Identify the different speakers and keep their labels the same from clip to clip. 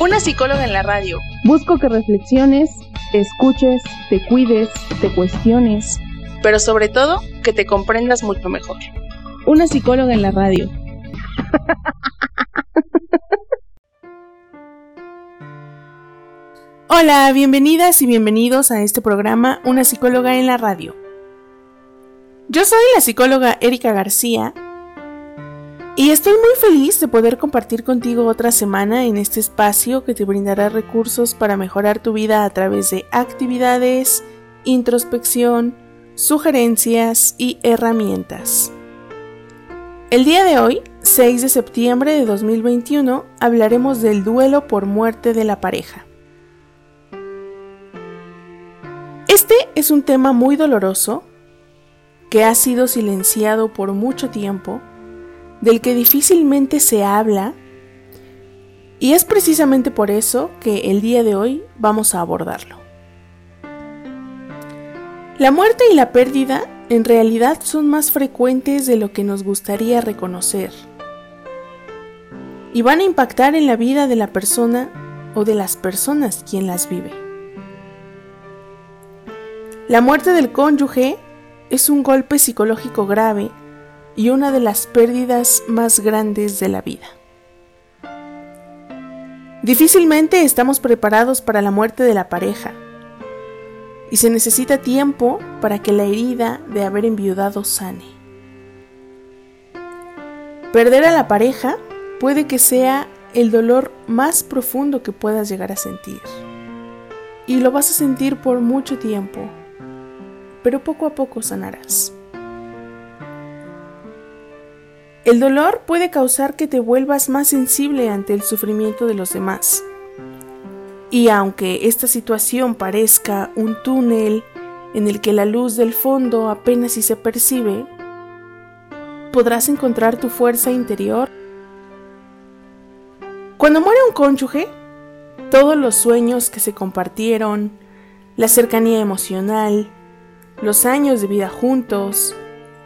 Speaker 1: Una psicóloga en la radio.
Speaker 2: Busco que reflexiones, te escuches, te cuides, te cuestiones.
Speaker 1: Pero sobre todo, que te comprendas mucho mejor.
Speaker 2: Una psicóloga en la radio.
Speaker 3: Hola, bienvenidas y bienvenidos a este programa Una psicóloga en la radio. Yo soy la psicóloga Erika García y estoy muy feliz de poder compartir contigo otra semana en este espacio que te brindará recursos para mejorar tu vida a través de actividades, introspección, sugerencias y herramientas. El día de hoy, 6 de septiembre de 2021, hablaremos del duelo por muerte de la pareja. Este es un tema muy doloroso que ha sido silenciado por mucho tiempo, del que difícilmente se habla, y es precisamente por eso que el día de hoy vamos a abordarlo. La muerte y la pérdida en realidad son más frecuentes de lo que nos gustaría reconocer, y van a impactar en la vida de la persona o de las personas quien las vive. La muerte del cónyuge es un golpe psicológico grave y una de las pérdidas más grandes de la vida. Difícilmente estamos preparados para la muerte de la pareja y se necesita tiempo para que la herida de haber enviudado sane. Perder a la pareja puede que sea el dolor más profundo que puedas llegar a sentir. Y lo vas a sentir por mucho tiempo, pero poco a poco sanarás. El dolor puede causar que te vuelvas más sensible ante el sufrimiento de los demás. Y aunque esta situación parezca un túnel en el que la luz del fondo apenas si se percibe, podrás encontrar tu fuerza interior. Cuando muere un cónyuge, todos los sueños que se compartieron, la cercanía emocional, los años de vida juntos,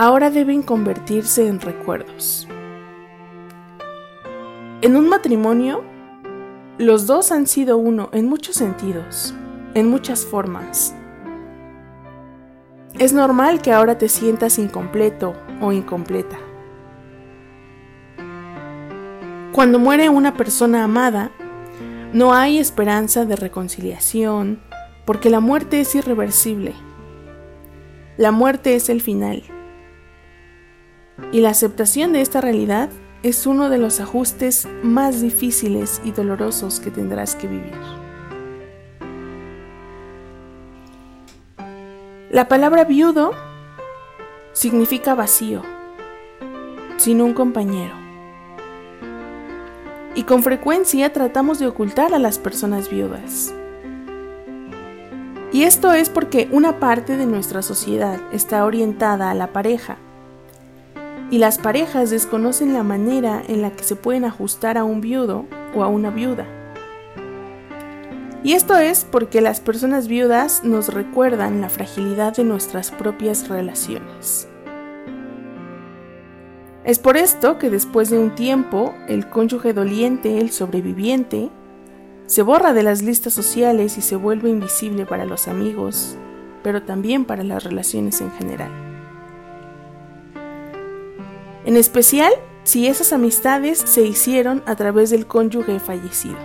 Speaker 3: ahora deben convertirse en recuerdos. En un matrimonio, los dos han sido uno en muchos sentidos, en muchas formas. Es normal que ahora te sientas incompleto o incompleta. Cuando muere una persona amada, no hay esperanza de reconciliación porque la muerte es irreversible. La muerte es el final. Y la aceptación de esta realidad es uno de los ajustes más difíciles y dolorosos que tendrás que vivir. La palabra viudo significa vacío, sin un compañero. Y con frecuencia tratamos de ocultar a las personas viudas. Y esto es porque una parte de nuestra sociedad está orientada a la pareja y las parejas desconocen la manera en la que se pueden ajustar a un viudo o a una viuda. Y esto es porque las personas viudas nos recuerdan la fragilidad de nuestras propias relaciones. Es por esto que después de un tiempo, el cónyuge doliente, el sobreviviente, se borra de las listas sociales y se vuelve invisible para los amigos, pero también para las relaciones en general en especial si esas amistades se hicieron a través del cónyuge fallecido.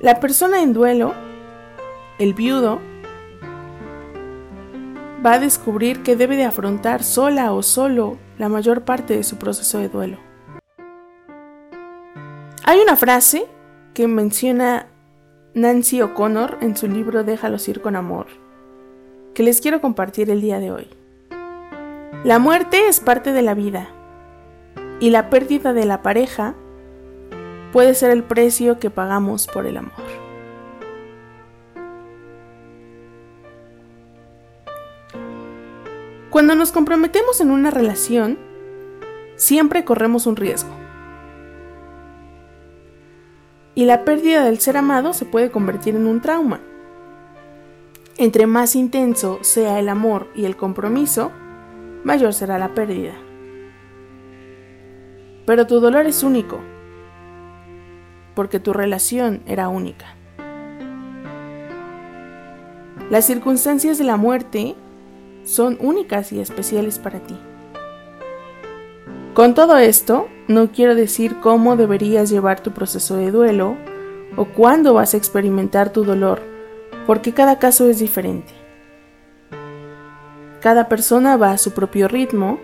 Speaker 3: La persona en duelo, el viudo, va a descubrir que debe de afrontar sola o solo la mayor parte de su proceso de duelo. Hay una frase que menciona Nancy O'Connor en su libro Déjalos ir con amor, que les quiero compartir el día de hoy. La muerte es parte de la vida y la pérdida de la pareja puede ser el precio que pagamos por el amor. Cuando nos comprometemos en una relación, siempre corremos un riesgo. Y la pérdida del ser amado se puede convertir en un trauma. Entre más intenso sea el amor y el compromiso, mayor será la pérdida. Pero tu dolor es único, porque tu relación era única. Las circunstancias de la muerte son únicas y especiales para ti. Con todo esto, no quiero decir cómo deberías llevar tu proceso de duelo o cuándo vas a experimentar tu dolor, porque cada caso es diferente. Cada persona va a su propio ritmo,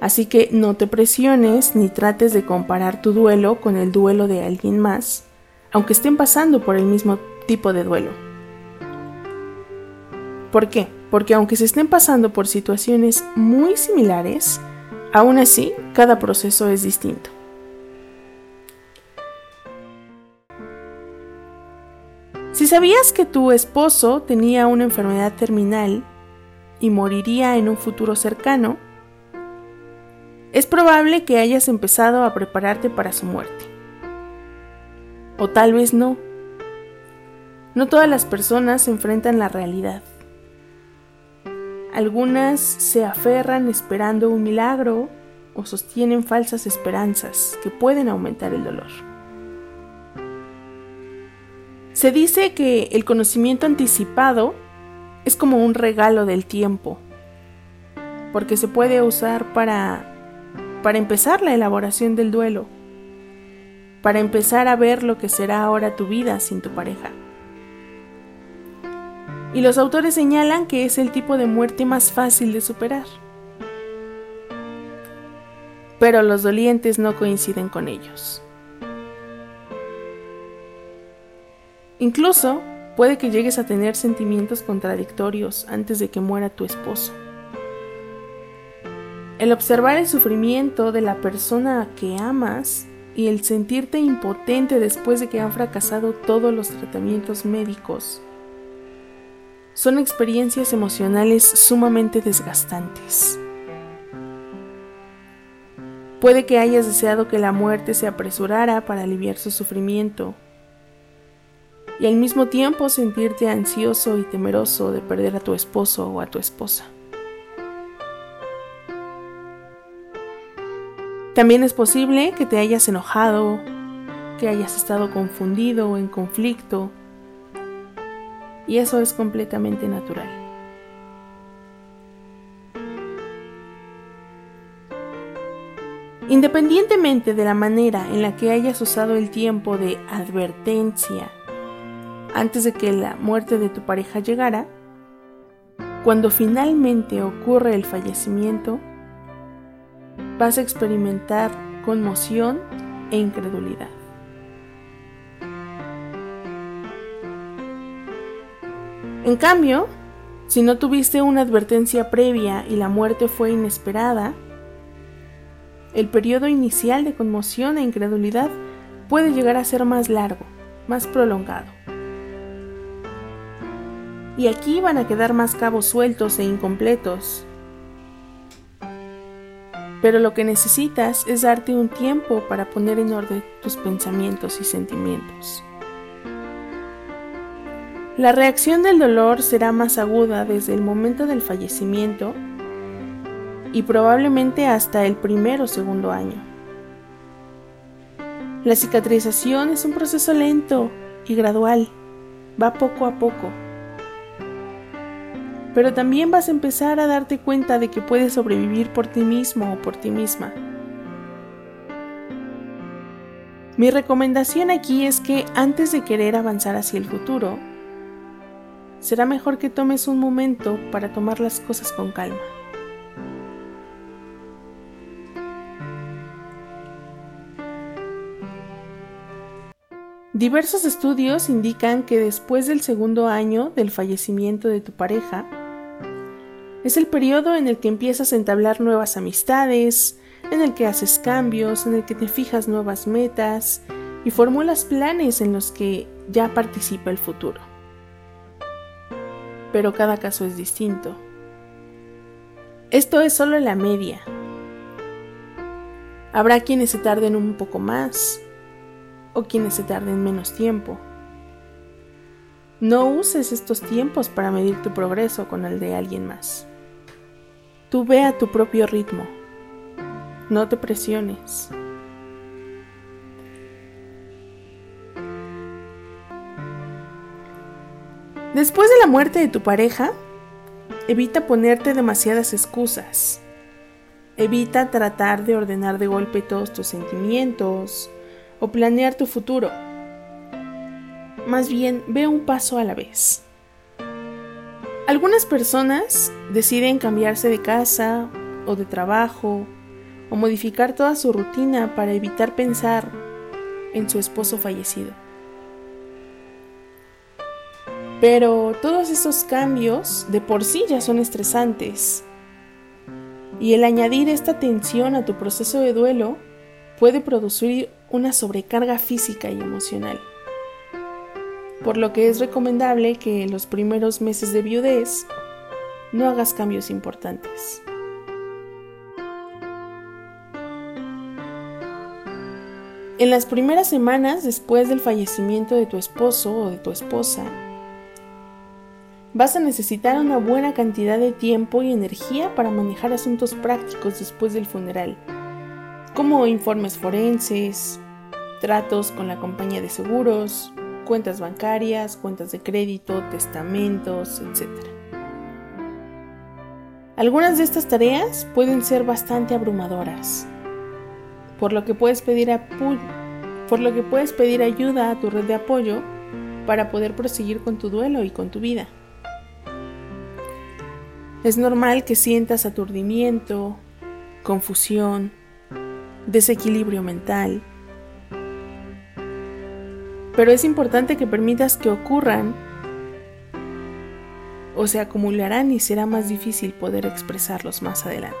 Speaker 3: así que no te presiones ni trates de comparar tu duelo con el duelo de alguien más, aunque estén pasando por el mismo tipo de duelo. ¿Por qué? Porque aunque se estén pasando por situaciones muy similares, aún así cada proceso es distinto. Si sabías que tu esposo tenía una enfermedad terminal y moriría en un futuro cercano, es probable que hayas empezado a prepararte para su muerte. O tal vez no. No todas las personas enfrentan la realidad. Algunas se aferran esperando un milagro o sostienen falsas esperanzas que pueden aumentar el dolor. Se dice que el conocimiento anticipado es como un regalo del tiempo, porque se puede usar para, para empezar la elaboración del duelo, para empezar a ver lo que será ahora tu vida sin tu pareja. Y los autores señalan que es el tipo de muerte más fácil de superar. Pero los dolientes no coinciden con ellos. Incluso Puede que llegues a tener sentimientos contradictorios antes de que muera tu esposo. El observar el sufrimiento de la persona que amas y el sentirte impotente después de que han fracasado todos los tratamientos médicos son experiencias emocionales sumamente desgastantes. Puede que hayas deseado que la muerte se apresurara para aliviar su sufrimiento y al mismo tiempo sentirte ansioso y temeroso de perder a tu esposo o a tu esposa. También es posible que te hayas enojado, que hayas estado confundido o en conflicto, y eso es completamente natural. Independientemente de la manera en la que hayas usado el tiempo de advertencia antes de que la muerte de tu pareja llegara, cuando finalmente ocurre el fallecimiento, vas a experimentar conmoción e incredulidad. En cambio, si no tuviste una advertencia previa y la muerte fue inesperada, el periodo inicial de conmoción e incredulidad puede llegar a ser más largo, más prolongado y aquí van a quedar más cabos sueltos e incompletos. Pero lo que necesitas es darte un tiempo para poner en orden tus pensamientos y sentimientos. La reacción del dolor será más aguda desde el momento del fallecimiento y probablemente hasta el primero o segundo año. La cicatrización es un proceso lento y gradual, va poco a poco pero también vas a empezar a darte cuenta de que puedes sobrevivir por ti mismo o por ti misma. Mi recomendación aquí es que antes de querer avanzar hacia el futuro, será mejor que tomes un momento para tomar las cosas con calma. Diversos estudios indican que después del segundo año del fallecimiento de tu pareja, es el periodo en el que empiezas a entablar nuevas amistades, en el que haces cambios, en el que te fijas nuevas metas y formulas planes en los que ya participa el futuro. Pero cada caso es distinto. Esto es solo la media. Habrá quienes se tarden un poco más o quienes se tarden menos tiempo. No uses estos tiempos para medir tu progreso con el de alguien más. Tú ve a tu propio ritmo. No te presiones. Después de la muerte de tu pareja, evita ponerte demasiadas excusas. Evita tratar de ordenar de golpe todos tus sentimientos o planear tu futuro. Más bien, ve un paso a la vez. Algunas personas deciden cambiarse de casa o de trabajo o modificar toda su rutina para evitar pensar en su esposo fallecido. Pero todos esos cambios de por sí ya son estresantes. Y el añadir esta tensión a tu proceso de duelo puede producir una sobrecarga física y emocional. Por lo que es recomendable que en los primeros meses de viudez no hagas cambios importantes. En las primeras semanas después del fallecimiento de tu esposo o de tu esposa, vas a necesitar una buena cantidad de tiempo y energía para manejar asuntos prácticos después del funeral, como informes forenses, tratos con la compañía de seguros, cuentas bancarias, cuentas de crédito, testamentos, etc. Algunas de estas tareas pueden ser bastante abrumadoras, por lo que puedes pedir, por lo que puedes pedir ayuda a tu red de apoyo para poder proseguir con tu duelo y con tu vida. Es normal que sientas aturdimiento, confusión, desequilibrio mental, pero es importante que permitas que ocurran o se acumularán y será más difícil poder expresarlos más adelante.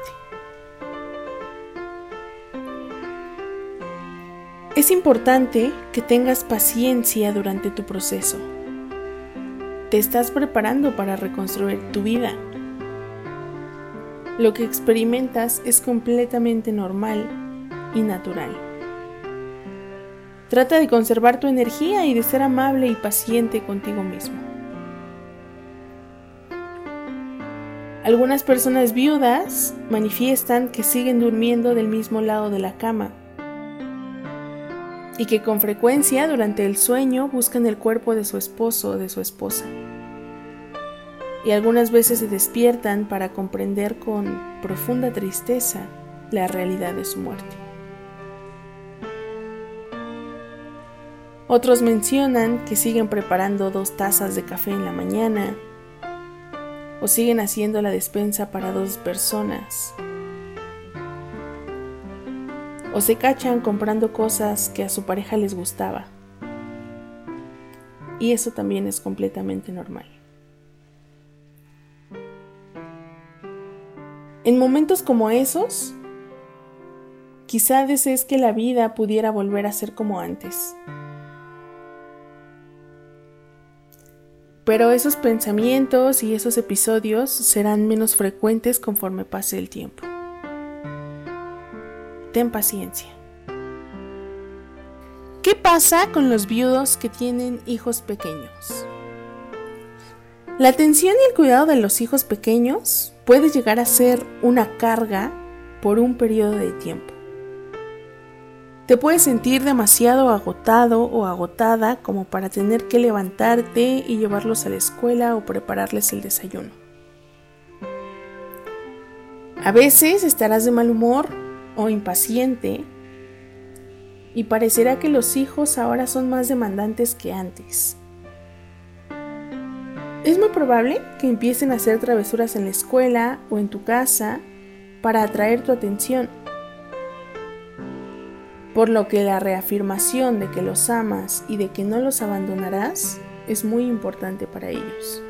Speaker 3: Es importante que tengas paciencia durante tu proceso. Te estás preparando para reconstruir tu vida. Lo que experimentas es completamente normal y natural. Trata de conservar tu energía y de ser amable y paciente contigo mismo. Algunas personas viudas manifiestan que siguen durmiendo del mismo lado de la cama y que con frecuencia durante el sueño buscan el cuerpo de su esposo o de su esposa. Y algunas veces se despiertan para comprender con profunda tristeza la realidad de su muerte. Otros mencionan que siguen preparando dos tazas de café en la mañana o siguen haciendo la despensa para dos personas. O se cachan comprando cosas que a su pareja les gustaba. Y eso también es completamente normal. En momentos como esos, quizá desees que la vida pudiera volver a ser como antes Pero esos pensamientos y esos episodios serán menos frecuentes conforme pase el tiempo. Ten paciencia. ¿Qué pasa con los viudos que tienen hijos pequeños? La atención y el cuidado de los hijos pequeños puede llegar a ser una carga por un periodo de tiempo. Te puedes sentir demasiado agotado o agotada como para tener que levantarte y llevarlos a la escuela o prepararles el desayuno. A veces estarás de mal humor o impaciente y parecerá que los hijos ahora son más demandantes que antes. Es muy probable que empiecen a hacer travesuras en la escuela o en tu casa para atraer tu atención por lo que la reafirmación de que los amas y de que no los abandonarás es muy importante para ellos.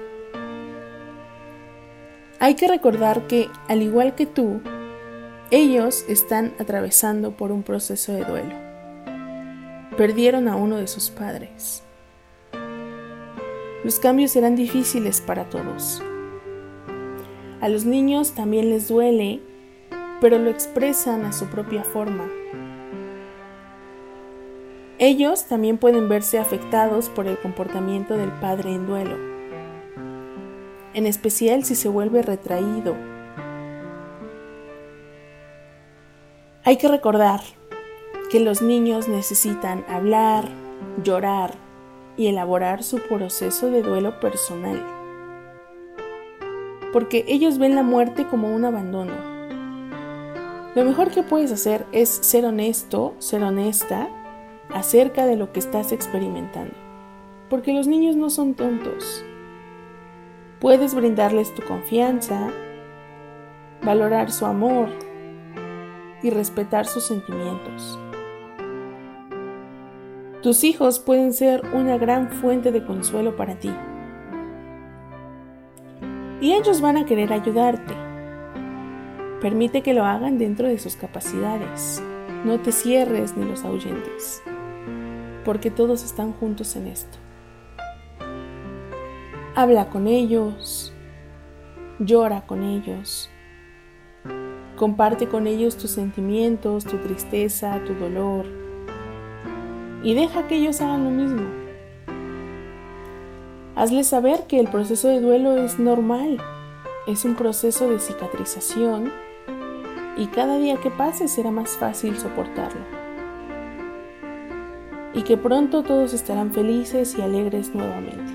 Speaker 3: Hay que recordar que, al igual que tú, ellos están atravesando por un proceso de duelo. perdieron a uno de sus padres. Los cambios serán difíciles para todos. A los niños también les duele, pero lo expresan a su propia forma. Ellos también pueden verse afectados por el comportamiento del padre en duelo, en especial si se vuelve retraído. Hay que recordar que los niños necesitan hablar, llorar y elaborar su proceso de duelo personal, porque ellos ven la muerte como un abandono. Lo mejor que puedes hacer es ser honesto, ser honesta acerca de lo que estás experimentando, porque los niños no son tontos. Puedes brindarles tu confianza, valorar su amor y respetar sus sentimientos. Tus hijos pueden ser una gran fuente de consuelo para ti. Y ellos van a querer ayudarte. Permite que lo hagan dentro de sus capacidades. No te cierres ni los ahuyentes porque todos están juntos en esto. Habla con ellos, llora con ellos, comparte con ellos tus sentimientos, tu tristeza, tu dolor y deja que ellos hagan lo mismo. Hazles saber que el proceso de duelo es normal, es un proceso de cicatrización y cada día que pase será más fácil soportarlo y que pronto todos estarán felices y alegres nuevamente.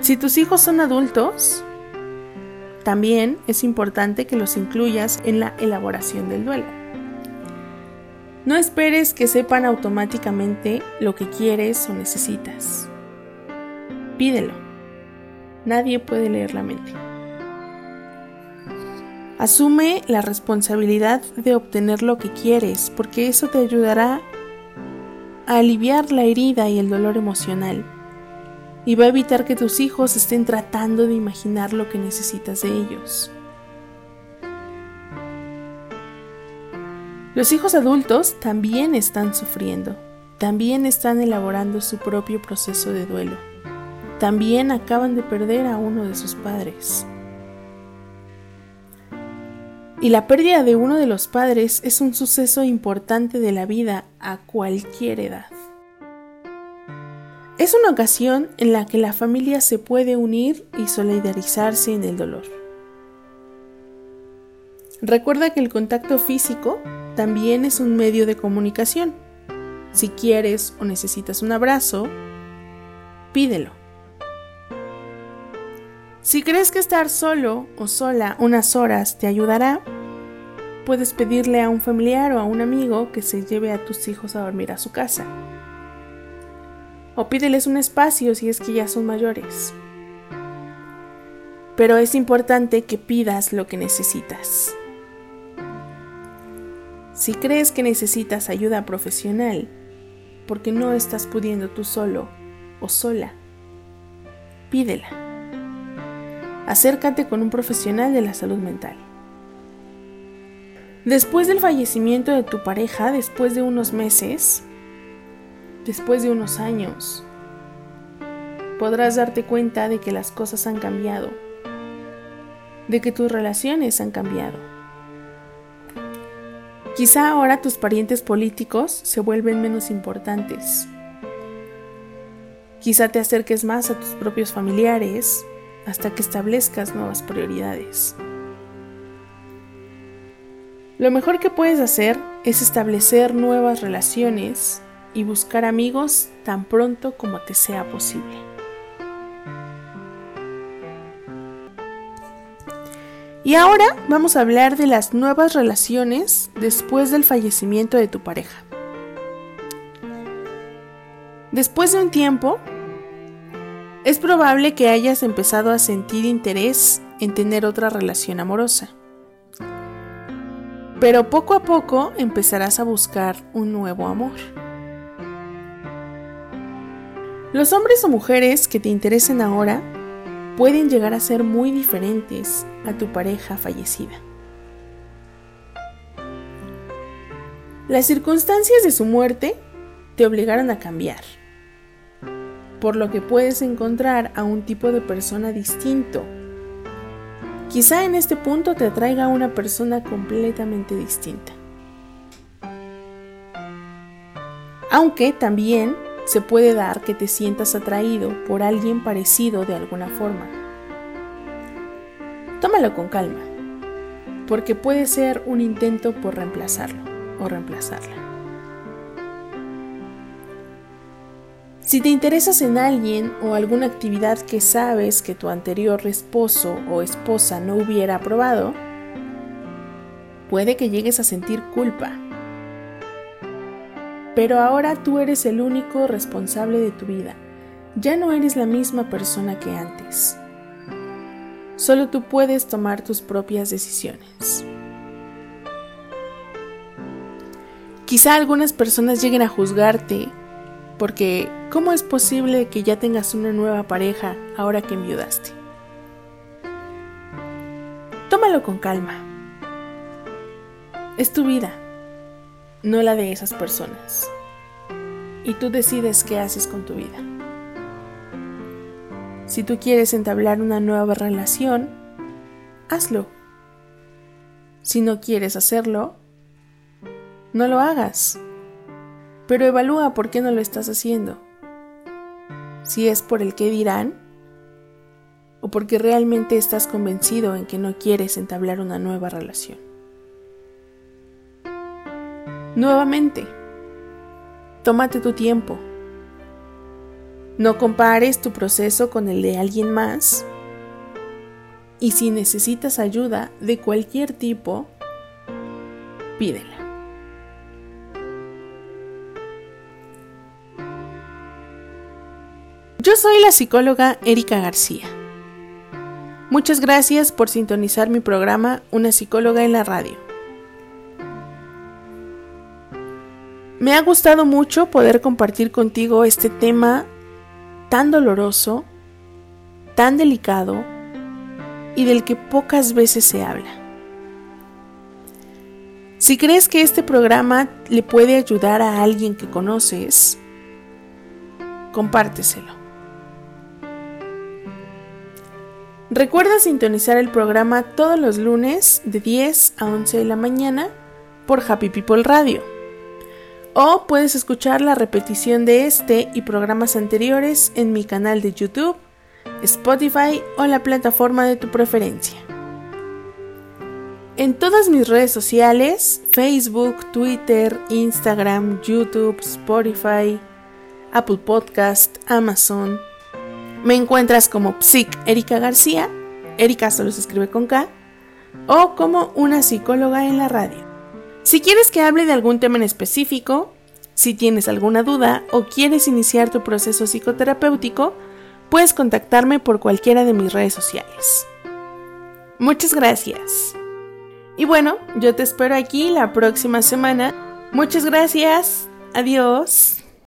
Speaker 3: Si tus hijos son adultos, también es importante que los incluyas en la elaboración del duelo. No esperes que sepan automáticamente lo que quieres o necesitas. Pídelo. Nadie puede leer la mente. Asume la responsabilidad de obtener lo que quieres, porque eso te ayudará a aliviar la herida y el dolor emocional. Y va a evitar que tus hijos estén tratando de imaginar lo que necesitas de ellos. Los hijos adultos también están sufriendo, también están elaborando su propio proceso de duelo, también acaban de perder a uno de sus padres. Y la pérdida de uno de los padres es un suceso importante de la vida a cualquier edad. Es una ocasión en la que la familia se puede unir y solidarizarse en el dolor. Recuerda que el contacto físico también es un medio de comunicación. Si quieres o necesitas un abrazo, pídelo. Si crees que estar solo o sola unas horas te ayudará, puedes pedirle a un familiar o a un amigo que se lleve a tus hijos a dormir a su casa. O pídeles un espacio si es que ya son mayores. Pero es importante que pidas lo que necesitas. Si crees que necesitas ayuda profesional, porque no estás pudiendo tú solo o sola, pídela acércate con un profesional de la salud mental. Después del fallecimiento de tu pareja, después de unos meses, después de unos años, podrás darte cuenta de que las cosas han cambiado, de que tus relaciones han cambiado. Quizá ahora tus parientes políticos se vuelven menos importantes. Quizá te acerques más a tus propios familiares, hasta que establezcas nuevas prioridades. Lo mejor que puedes hacer es establecer nuevas relaciones y buscar amigos tan pronto como te sea posible. Y ahora vamos a hablar de las nuevas relaciones después del fallecimiento de tu pareja. Después de un tiempo, es probable que hayas empezado a sentir interés en tener otra relación amorosa. Pero poco a poco empezarás a buscar un nuevo amor. Los hombres o mujeres que te interesen ahora pueden llegar a ser muy diferentes a tu pareja fallecida. Las circunstancias de su muerte te obligaron a cambiar, por lo que puedes encontrar a un tipo de persona distinto. Quizá en este punto te atraiga a una persona completamente distinta. Aunque también se puede dar que te sientas atraído por alguien parecido de alguna forma. Tómalo con calma, porque puede ser un intento por reemplazarlo o reemplazarla. Si te interesas en alguien o alguna actividad que sabes que tu anterior esposo o esposa no hubiera aprobado, puede que llegues a sentir culpa. Pero ahora tú eres el único responsable de tu vida. Ya no eres la misma persona que antes. Solo tú puedes tomar tus propias decisiones. Quizá algunas personas lleguen a juzgarte porque ¿cómo es posible que ya tengas una nueva pareja ahora que enviudaste? Tómalo con calma. Es tu vida, no la de esas personas. Y tú decides qué haces con tu vida. Si tú quieres entablar una nueva relación, hazlo. Si no quieres hacerlo, no lo hagas. Pero evalúa por qué no lo estás haciendo. Si es por el qué dirán o porque realmente estás convencido en que no quieres entablar una nueva relación. Nuevamente, tómate tu tiempo. No compares tu proceso con el de alguien más. Y si necesitas ayuda de cualquier tipo, pídela. Yo soy la psicóloga Erika García. Muchas gracias por sintonizar mi programa Una psicóloga en la radio. Me ha gustado mucho poder compartir contigo este tema tan doloroso, tan delicado y del que pocas veces se habla. Si crees que este programa le puede ayudar a alguien que conoces, compárteselo. Recuerda sintonizar el programa todos los lunes de 10 a 11 de la mañana por Happy People Radio. O puedes escuchar la repetición de este y programas anteriores en mi canal de YouTube, Spotify o la plataforma de tu preferencia. En todas mis redes sociales, Facebook, Twitter, Instagram, YouTube, Spotify, Apple Podcast, Amazon, me encuentras como Psic Erika García, Erika solo se escribe con K, o como una psicóloga en la radio. Si quieres que hable de algún tema en específico, si tienes alguna duda o quieres iniciar tu proceso psicoterapéutico, puedes contactarme por cualquiera de mis redes sociales. Muchas gracias. Y bueno, yo te espero aquí la próxima semana. Muchas gracias. Adiós.